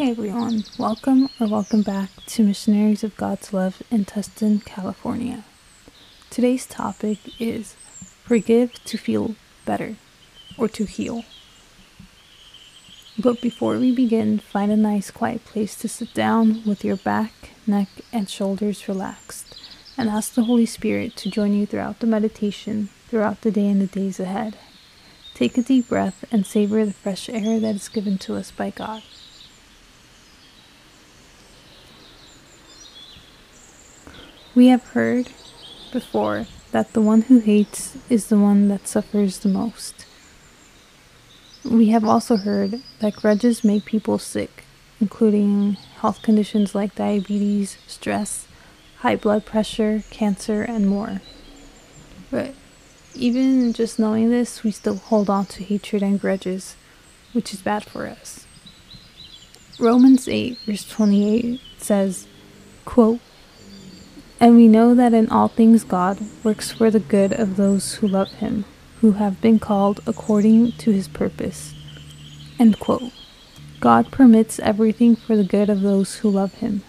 Hey everyone, welcome or welcome back to Missionaries of God's Love in Tustin, California. Today's topic is forgive to feel better or to heal. But before we begin, find a nice quiet place to sit down with your back, neck, and shoulders relaxed and ask the Holy Spirit to join you throughout the meditation, throughout the day and the days ahead. Take a deep breath and savor the fresh air that is given to us by God. We have heard before that the one who hates is the one that suffers the most. We have also heard that grudges make people sick, including health conditions like diabetes, stress, high blood pressure, cancer, and more. But even just knowing this, we still hold on to hatred and grudges, which is bad for us. Romans 8, verse 28 says, quote, and we know that in all things God works for the good of those who love him, who have been called according to his purpose. God permits everything for the good of those who love him.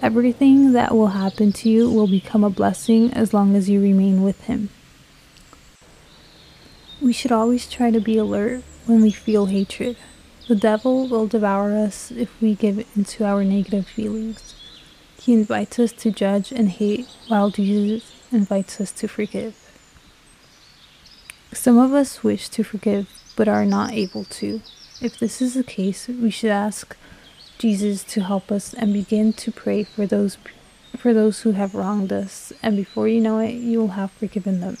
Everything that will happen to you will become a blessing as long as you remain with him. We should always try to be alert when we feel hatred. The devil will devour us if we give into our negative feelings. He invites us to judge and hate, while Jesus invites us to forgive. Some of us wish to forgive but are not able to. If this is the case, we should ask Jesus to help us and begin to pray for those for those who have wronged us, and before you know it, you will have forgiven them.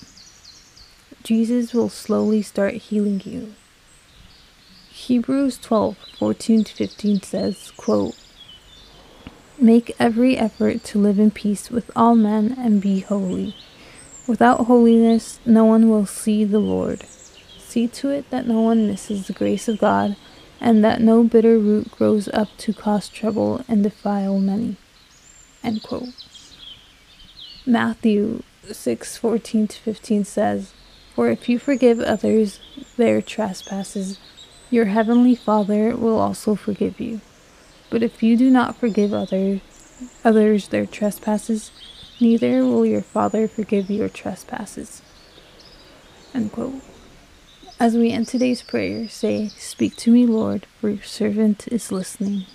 Jesus will slowly start healing you. Hebrews 12, 14 to 15 says, quote, Make every effort to live in peace with all men and be holy. Without holiness, no one will see the Lord. See to it that no one misses the grace of God, and that no bitter root grows up to cause trouble and defile many. Matthew 6:14 to 15 says, "For if you forgive others their trespasses, your heavenly Father will also forgive you." But if you do not forgive others, others their trespasses, neither will your Father forgive your trespasses. As we end today's prayer, say, Speak to me, Lord, for your servant is listening.